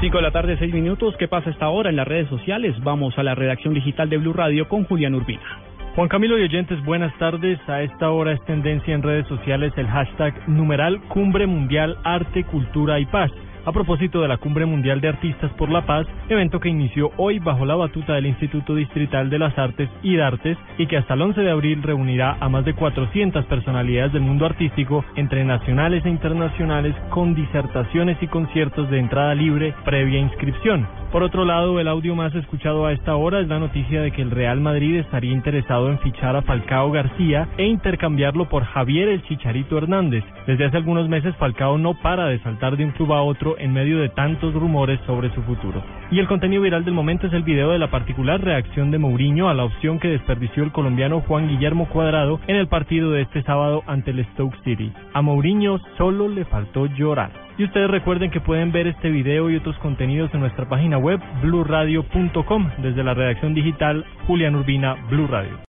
5 de la tarde, 6 minutos. ¿Qué pasa esta hora en las redes sociales? Vamos a la redacción digital de Blue Radio con Julián Urbina. Juan Camilo y oyentes, buenas tardes. A esta hora es tendencia en redes sociales el hashtag numeral Cumbre Mundial Arte, Cultura y Paz a propósito de la Cumbre Mundial de Artistas por la Paz, evento que inició hoy bajo la batuta del Instituto Distrital de las Artes y Artes y que hasta el 11 de abril reunirá a más de 400 personalidades del mundo artístico, entre nacionales e internacionales, con disertaciones y conciertos de entrada libre previa inscripción. Por otro lado, el audio más escuchado a esta hora es la noticia de que el Real Madrid estaría interesado en fichar a Falcao García e intercambiarlo por Javier el Chicharito Hernández. Desde hace algunos meses Falcao no para de saltar de un club a otro en medio de tantos rumores sobre su futuro. Y el contenido viral del momento es el video de la particular reacción de Mourinho a la opción que desperdició el colombiano Juan Guillermo Cuadrado en el partido de este sábado ante el Stoke City. A Mourinho solo le faltó llorar. Y ustedes recuerden que pueden ver este video y otros contenidos en nuestra página web bluradio.com desde la redacción digital Julián Urbina Blue Radio.